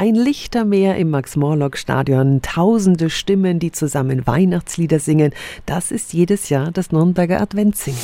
Ein Lichtermeer im Max-Morlock-Stadion, tausende Stimmen, die zusammen Weihnachtslieder singen. Das ist jedes Jahr das Nürnberger Adventssingen.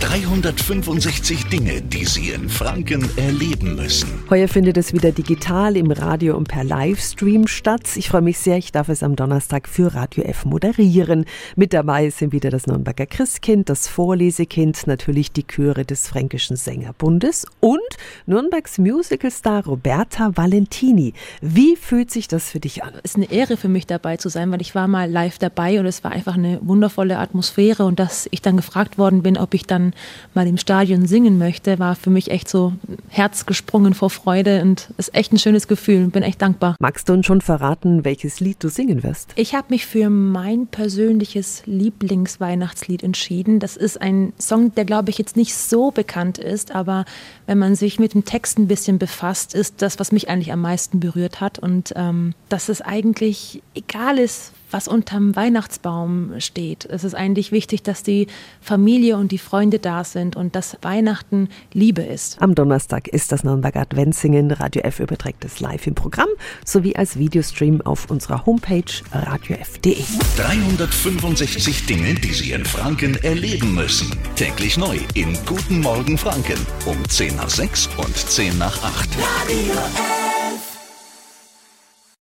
365 Dinge, die Sie in Franken erleben müssen. Heuer findet es wieder digital im Radio und per Livestream statt. Ich freue mich sehr, ich darf es am Donnerstag für Radio F moderieren. Mit dabei sind wieder das Nürnberger Christkind, das Vorlesekind, natürlich die Chöre des Fränkischen Sängerbundes und Nürnbergs Musicalstar Roberta Valentini. Wie fühlt sich das für dich an? Es ist eine Ehre für mich dabei zu sein, weil ich war mal live dabei und es war einfach eine wundervolle Atmosphäre und dass ich dann gefragt worden bin, ob ich dann mal im Stadion singen möchte, war für mich echt so Herz gesprungen vor Freude und ist echt ein schönes Gefühl. Bin echt dankbar. Magst du uns schon verraten, welches Lied du singen wirst? Ich habe mich für mein persönliches Lieblingsweihnachtslied entschieden. Das ist ein Song, der glaube ich jetzt nicht so bekannt ist, aber wenn man sich mit dem Text ein bisschen befasst, ist das, was mich eigentlich am meisten berührt hat und ähm, dass es eigentlich egal ist, was unterm Weihnachtsbaum steht. Es ist eigentlich wichtig, dass die Familie und die Freunde da sind und dass Weihnachten Liebe ist. Am Donnerstag ist das Nürnberger Adventssingen. Radio F überträgt es live im Programm sowie als Videostream auf unserer Homepage radiof.de. 365 Dinge, die Sie in Franken erleben müssen. Täglich neu in Guten Morgen Franken um 10 nach 6 und 10 nach 8. Radio F.